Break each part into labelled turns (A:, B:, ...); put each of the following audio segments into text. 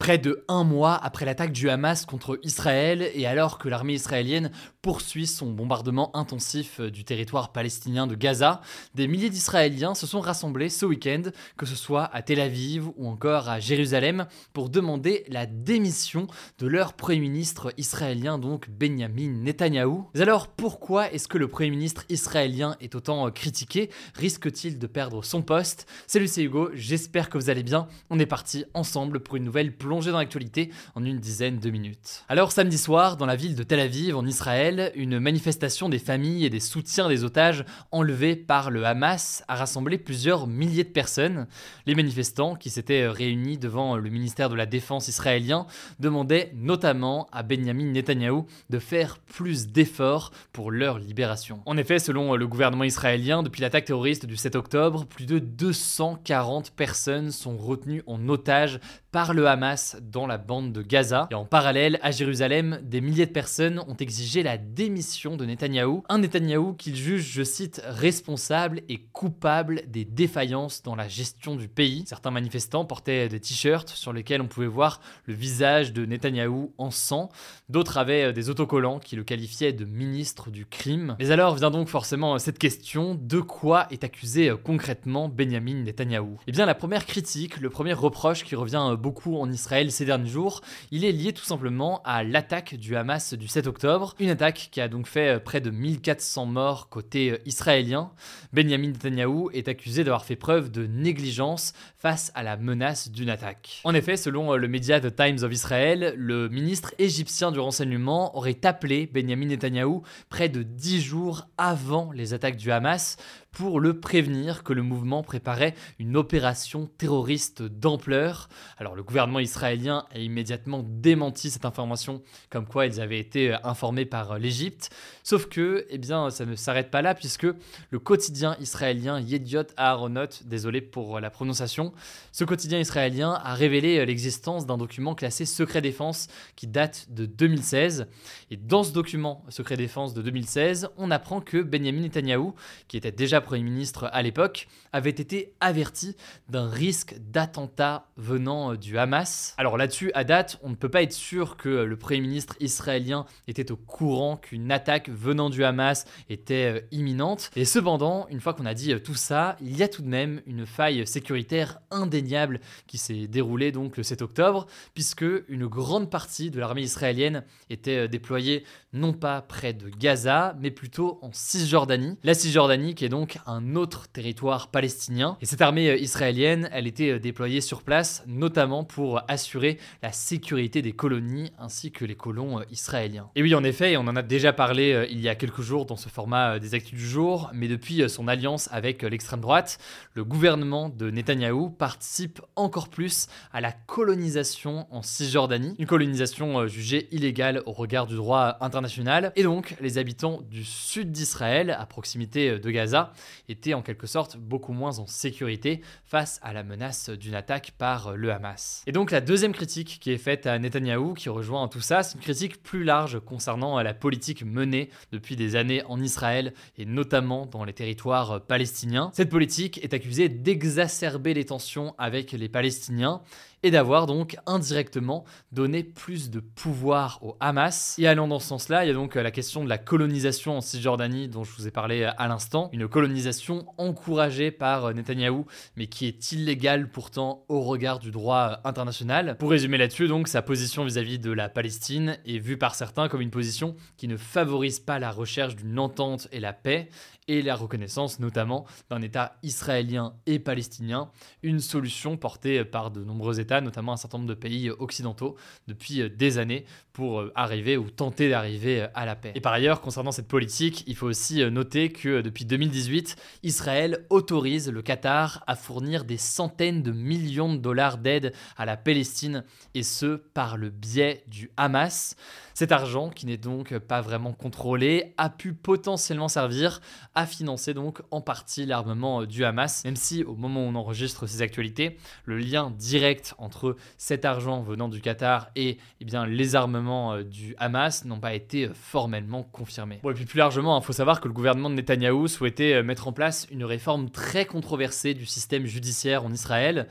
A: Près de un mois après l'attaque du Hamas contre Israël et alors que l'armée israélienne poursuit son bombardement intensif du territoire palestinien de Gaza, des milliers d'Israéliens se sont rassemblés ce week-end, que ce soit à Tel Aviv ou encore à Jérusalem, pour demander la démission de leur Premier ministre israélien, donc Benjamin Netanyahou. Mais alors pourquoi est-ce que le Premier ministre israélien est autant critiqué? Risque-t-il de perdre son poste? Salut c'est Hugo, j'espère que vous allez bien. On est parti ensemble pour une nouvelle dans l'actualité en une dizaine de minutes. Alors samedi soir, dans la ville de Tel Aviv, en Israël, une manifestation des familles et des soutiens des otages enlevés par le Hamas a rassemblé plusieurs milliers de personnes. Les manifestants, qui s'étaient réunis devant le ministère de la Défense israélien, demandaient notamment à Benjamin Netanyahou de faire plus d'efforts pour leur libération. En effet, selon le gouvernement israélien, depuis l'attaque terroriste du 7 octobre, plus de 240 personnes sont retenues en otage par le Hamas dans la bande de Gaza. Et en parallèle, à Jérusalem, des milliers de personnes ont exigé la démission de Netanyahou. Un Netanyahou qu'ils jugent, je cite, responsable et coupable des défaillances dans la gestion du pays. Certains manifestants portaient des t-shirts sur lesquels on pouvait voir le visage de Netanyahou en sang. D'autres avaient des autocollants qui le qualifiaient de ministre du crime. Mais alors vient donc forcément cette question de quoi est accusé concrètement Benjamin Netanyahou? Eh bien, la première critique, le premier reproche qui revient beaucoup en Israël ces derniers jours, il est lié tout simplement à l'attaque du Hamas du 7 octobre, une attaque qui a donc fait près de 1400 morts côté israélien. Benjamin Netanyahou est accusé d'avoir fait preuve de négligence face à la menace d'une attaque. En effet, selon le média The Times of Israel, le ministre égyptien du renseignement aurait appelé Benjamin Netanyahou près de 10 jours avant les attaques du Hamas pour le prévenir que le mouvement préparait une opération terroriste d'ampleur. Alors le gouvernement israélien a immédiatement démenti cette information comme quoi ils avaient été informés par l'Égypte. Sauf que, eh bien, ça ne s'arrête pas là puisque le quotidien israélien Yediot Aharonot, désolé pour la prononciation, ce quotidien israélien a révélé l'existence d'un document classé secret défense qui date de 2016. Et dans ce document secret défense de 2016, on apprend que Benjamin Netanyahou, qui était déjà Premier ministre à l'époque, avait été averti d'un risque d'attentat venant du Hamas. Alors là-dessus, à date, on ne peut pas être sûr que le Premier ministre israélien était au courant qu'une attaque venant du Hamas était imminente. Et cependant, une fois qu'on a dit tout ça, il y a tout de même une faille sécuritaire indéniable qui s'est déroulée donc le 7 octobre, puisque une grande partie de l'armée israélienne était déployée non pas près de Gaza, mais plutôt en Cisjordanie. La Cisjordanie qui est donc un autre territoire palestinien. Et cette armée israélienne, elle était déployée sur place, notamment pour assurer la sécurité des colonies ainsi que les colons israéliens. Et oui, en effet, on en a déjà parlé il y a quelques jours dans ce format des actus du jour, mais depuis son alliance avec l'extrême droite, le gouvernement de Netanyahou participe encore plus à la colonisation en Cisjordanie, une colonisation jugée illégale au regard du droit international. Et donc, les habitants du sud d'Israël, à proximité de Gaza, étaient en quelque sorte beaucoup moins en sécurité face à la menace d'une attaque par le Hamas. Et donc la deuxième critique qui est faite à Netanyahou, qui rejoint tout ça, c'est une critique plus large concernant la politique menée depuis des années en Israël et notamment dans les territoires palestiniens. Cette politique est accusée d'exacerber les tensions avec les Palestiniens et d'avoir donc indirectement donné plus de pouvoir au Hamas. Et allant dans ce sens-là, il y a donc la question de la colonisation en Cisjordanie dont je vous ai parlé à l'instant, encouragée par Netanyahou, mais qui est illégale pourtant au regard du droit international. Pour résumer là-dessus, donc sa position vis-à-vis de la Palestine est vue par certains comme une position qui ne favorise pas la recherche d'une entente et la paix, et la reconnaissance notamment d'un État israélien et palestinien, une solution portée par de nombreux États, notamment un certain nombre de pays occidentaux, depuis des années pour arriver ou tenter d'arriver à la paix. Et par ailleurs, concernant cette politique, il faut aussi noter que depuis 2018, 2018, Israël autorise le Qatar à fournir des centaines de millions de dollars d'aide à la Palestine, et ce par le biais du Hamas. Cet argent, qui n'est donc pas vraiment contrôlé, a pu potentiellement servir à financer donc en partie l'armement du Hamas, même si au moment où on enregistre ces actualités, le lien direct entre cet argent venant du Qatar et eh les armements euh, du Hamas n'ont pas été formellement confirmés. Et puis plus largement, il faut savoir que le gouvernement de Netanyahou souhaitait euh, mettre en place une réforme très controversée du système judiciaire en Israël.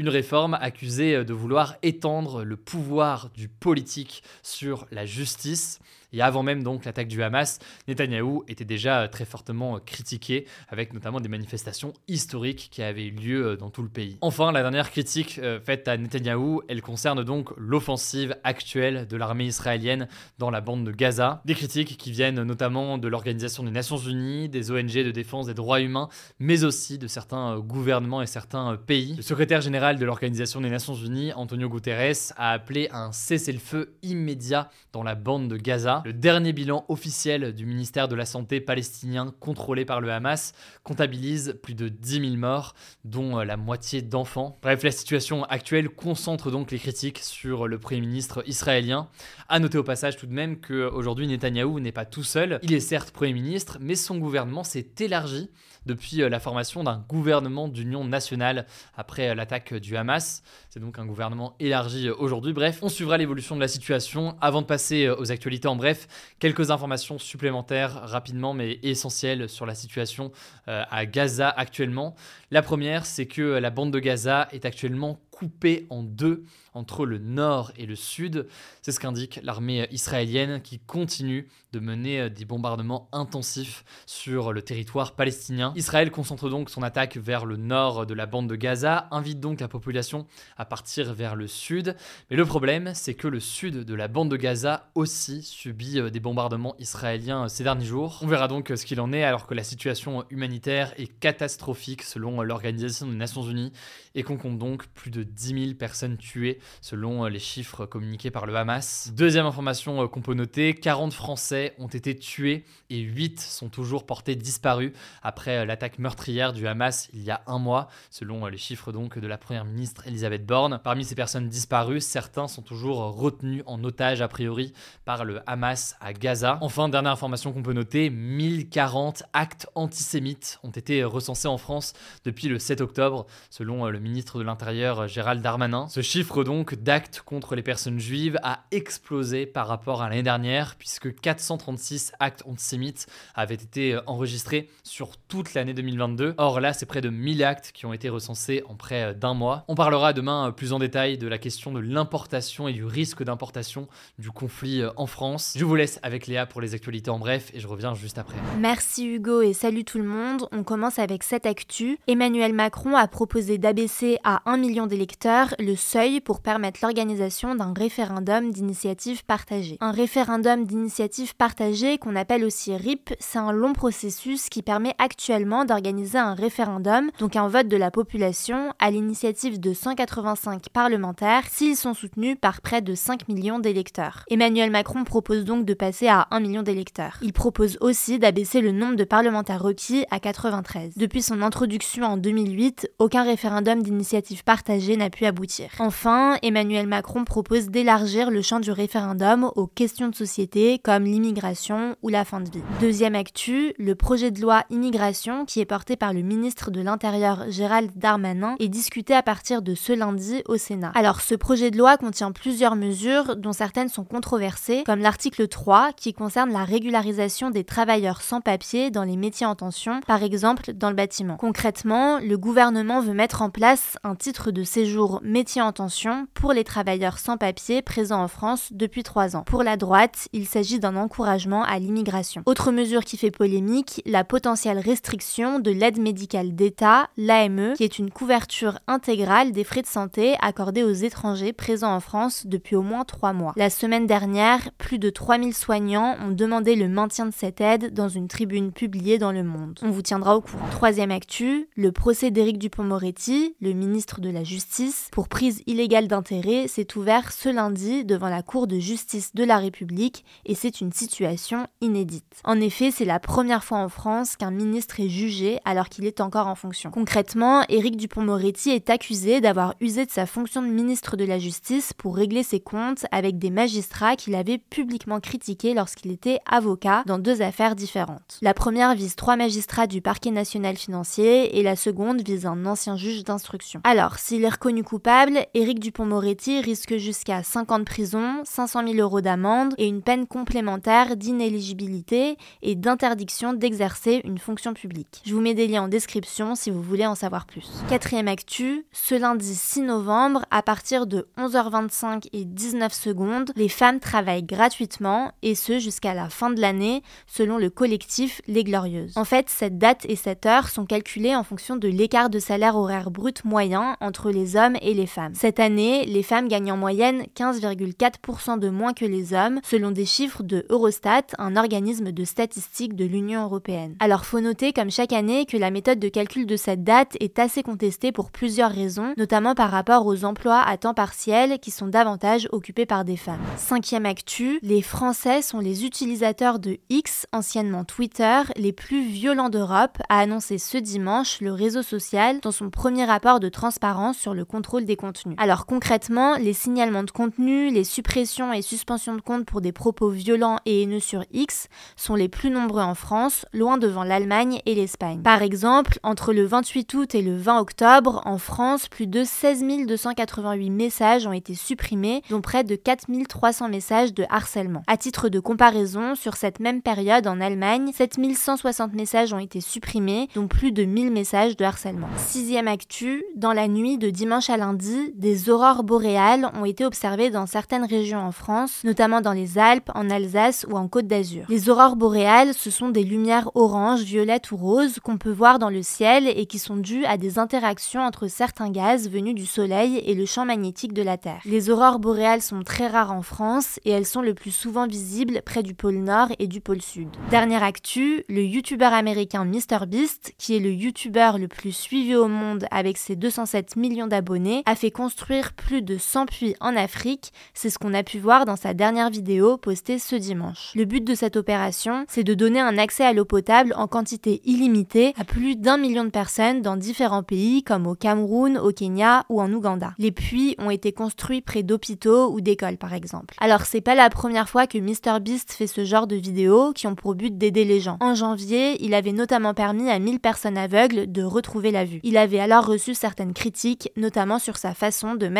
A: Une réforme accusée de vouloir étendre le pouvoir du politique sur la justice. Et avant même donc l'attaque du Hamas, Netanyahou était déjà très fortement critiqué, avec notamment des manifestations historiques qui avaient eu lieu euh, dans tout le pays. Enfin, la dernière critique euh, faite à Netanyahou, elle concerne donc l'offensive actuelle de l'armée israélienne dans la bande de Gaza. Des critiques qui viennent notamment de l'Organisation des Nations Unies, des ONG de défense des droits humains, mais aussi de certains gouvernements et certains pays. Le secrétaire général de l'Organisation des Nations Unies, Antonio Guterres, a appelé à un cessez-le-feu immédiat dans la bande de Gaza. Le dernier bilan officiel du ministère de la Santé palestinien contrôlé par le Hamas comptabilise plus de 10 000 morts, dont euh, la moitié d'enfants. Bref, la situation actuelle concentre donc les critiques sur le Premier ministre israélien. A noter au passage tout de même qu'aujourd'hui Netanyahou n'est pas tout seul. Il est certes Premier ministre, mais son gouvernement s'est élargi depuis euh, la formation d'un gouvernement d'union nationale après euh, l'attaque du Hamas. C'est donc un gouvernement élargi aujourd'hui. Bref, on suivra l'évolution de la situation. Avant de passer aux actualités en bref, quelques informations supplémentaires rapidement mais essentielles sur la situation à Gaza actuellement. La première, c'est que la bande de Gaza est actuellement coupée en deux entre le nord et le sud. C'est ce qu'indique l'armée israélienne qui continue de mener des bombardements intensifs sur le territoire palestinien. Israël concentre donc son attaque vers le nord de la bande de Gaza, invite donc la population à partir vers le sud. Mais le problème, c'est que le sud de la bande de Gaza aussi subit euh, des bombardements israéliens euh, ces derniers jours. On verra donc euh, ce qu'il en est alors que la situation humanitaire est catastrophique selon l'Organisation des Nations Unies et qu'on compte donc plus de 10 000 personnes tuées selon les chiffres communiqués par le Hamas. Deuxième information qu'on peut noter, 40 Français ont été tués et 8 sont toujours portés disparus après l'attaque meurtrière du Hamas il y a un mois, selon les chiffres donc de la première ministre Elisabeth Borne. Parmi ces personnes disparues, certains sont toujours retenus en otage a priori par le Hamas à Gaza. Enfin, dernière information qu'on peut noter, 1040 actes antisémites ont été recensés en France depuis le 7 octobre, selon le ministre de l'Intérieur Gérald Darmanin. Ce chiffre donc d'actes contre les personnes juives a explosé par rapport à l'année dernière, puisque 436 actes antisémites avaient été enregistrés sur toute l'année 2022. Or là, c'est près de 1000 actes qui ont été recensés en près d'un mois. On parlera demain plus en détail de la question de l'importation et du risque d'importation du conflit en France. Je vous laisse avec Léa pour les actualités en bref et je reviens juste après.
B: Merci Hugo et salut tout le monde. On commence avec cette actu. Emmanuel Macron a proposé d'abaisser à 1 million d'électeurs le seuil pour permettre l'organisation d'un référendum d'initiative partagée. Un référendum d'initiative partagée qu'on appelle aussi RIP, c'est un long processus qui permet actuellement d'organiser un référendum, donc un vote de la population, à l'initiative de 185 parlementaires s'ils sont soutenus par près de 5 millions d'électeurs. Emmanuel Macron propose donc de passer à 1 million d'électeurs. Il propose aussi d'abaisser le nombre de parlementaires requis à 93. Depuis son introduction en 2008, aucun référendum d'initiative partagée n'a pu aboutir. Enfin, Emmanuel Macron propose d'élargir le champ du référendum aux questions de société comme l'immigration ou la fin de vie. Deuxième actu, le projet de loi immigration qui est porté par le ministre de l'Intérieur Gérald Darmanin est discuté à partir de ce lundi au Sénat. Alors ce projet de loi contient plusieurs mesures dont certaines sont controversées, comme l'article 3 qui concerne la régularisation des travailleurs sans papier dans les métiers en tension, par exemple dans le bâtiment. Concrètement, le gouvernement veut mettre en place un titre de séjour métier en tension pour les travailleurs sans papier présents en France depuis trois ans. Pour la droite, il s'agit d'un encouragement à l'immigration. Autre mesure qui fait polémique, la potentielle restriction de l'aide médicale d'État, l'AME, qui est une couverture intégrale des frais de santé accordés aux étrangers présents en France depuis au moins trois mois. La semaine dernière, plus de 3000 soignants ont demandé le maintien de cette aide dans une tribune publiée dans Le Monde. On vous tiendra au courant. Troisième actu, le procès d'Éric Dupont-Moretti, le ministre de la Justice justice pour prise illégale d'intérêt s'est ouvert ce lundi devant la Cour de justice de la République et c'est une situation inédite. En effet, c'est la première fois en France qu'un ministre est jugé alors qu'il est encore en fonction. Concrètement, Éric Dupont-Moretti est accusé d'avoir usé de sa fonction de ministre de la Justice pour régler ses comptes avec des magistrats qu'il avait publiquement critiqués lorsqu'il était avocat dans deux affaires différentes. La première vise trois magistrats du parquet national financier et la seconde vise un ancien juge d'instruction. Alors, s'il est reconnu coupable, Éric Dupont-Moretti risque jusqu'à 5 ans de prison, 500 000 euros d'amende et une peine complémentaire d'inéligibilité et d'interdiction d'exercer une fonction publique. Je vous mets des liens en description si vous voulez en savoir plus. Quatrième actu, ce lundi 6 novembre, à partir de 11h25 et 19 secondes, les femmes travaillent gratuitement et ce jusqu'à la fin de l'année selon le collectif Les Glorieuses. En fait, cette date et cette heure sont calculées en fonction de l'écart de salaire horaire brut moyen entre les hommes et les femmes. Cette année, les femmes gagnent en moyenne 15,4% de moins que les hommes selon des chiffres de Eurostat, un organisme de statistiques de l'Union européenne. Alors faut noter comme chaque année que la méthode de calcul de cette date est assez contestée pour plusieurs raisons, notamment par rapport aux emplois à temps partiel qui sont davantage occupés par des femmes. Cinquième actu, les Français sont les utilisateurs de X, anciennement Twitter, les plus violents d'Europe, a annoncé ce dimanche le réseau social dans son premier rapport de transparence sur le contrôle des contenus. Alors concrètement, les signalements de contenu, les suppressions et suspensions de comptes pour des propos violents et haineux sur X sont les plus nombreux en France, loin devant l'Allemagne et l'Espagne. Par exemple, entre le 28 août et le 20 octobre, en France, plus de 16 288 messages ont été supprimés, dont près de 4300 messages de harcèlement. À titre de comparaison, sur cette même période en Allemagne, 7160 messages ont été supprimés, dont plus de 1000 messages de harcèlement. Sixième actu, dans la nuit de dimanche à lundi, des aurores boréales ont été observées dans certaines régions en France, notamment dans les Alpes, en Alsace ou en Côte d'Azur. Les aurores boréales, ce sont des lumières orange, violettes ou roses qu'on peut voir dans le ciel et qui sont dues à des interactions entre certains gaz venus du Soleil et le champ magnétique de la Terre. Les aurores boréales sont très rares en France et elles sont le plus souvent visibles près du pôle Nord et du pôle Sud. Dernière actu, le youtubeur américain MrBeast, qui est le youtubeur le plus suivi au monde avec ses 207 millions d'abonnés, a fait construire plus de 100 puits en Afrique, c'est ce qu'on a pu voir dans sa dernière vidéo postée ce dimanche. Le but de cette opération, c'est de donner un accès à l'eau potable en quantité illimitée à plus d'un million de personnes dans différents pays comme au Cameroun, au Kenya ou en Ouganda. Les puits ont été construits près d'hôpitaux ou d'écoles par exemple. Alors c'est pas la première fois que MrBeast fait ce genre de vidéos qui ont pour but d'aider les gens. En janvier, il avait notamment permis à 1000 personnes aveugles de retrouver la vue. Il avait alors reçu certaines critiques, notamment sur sa façon de mettre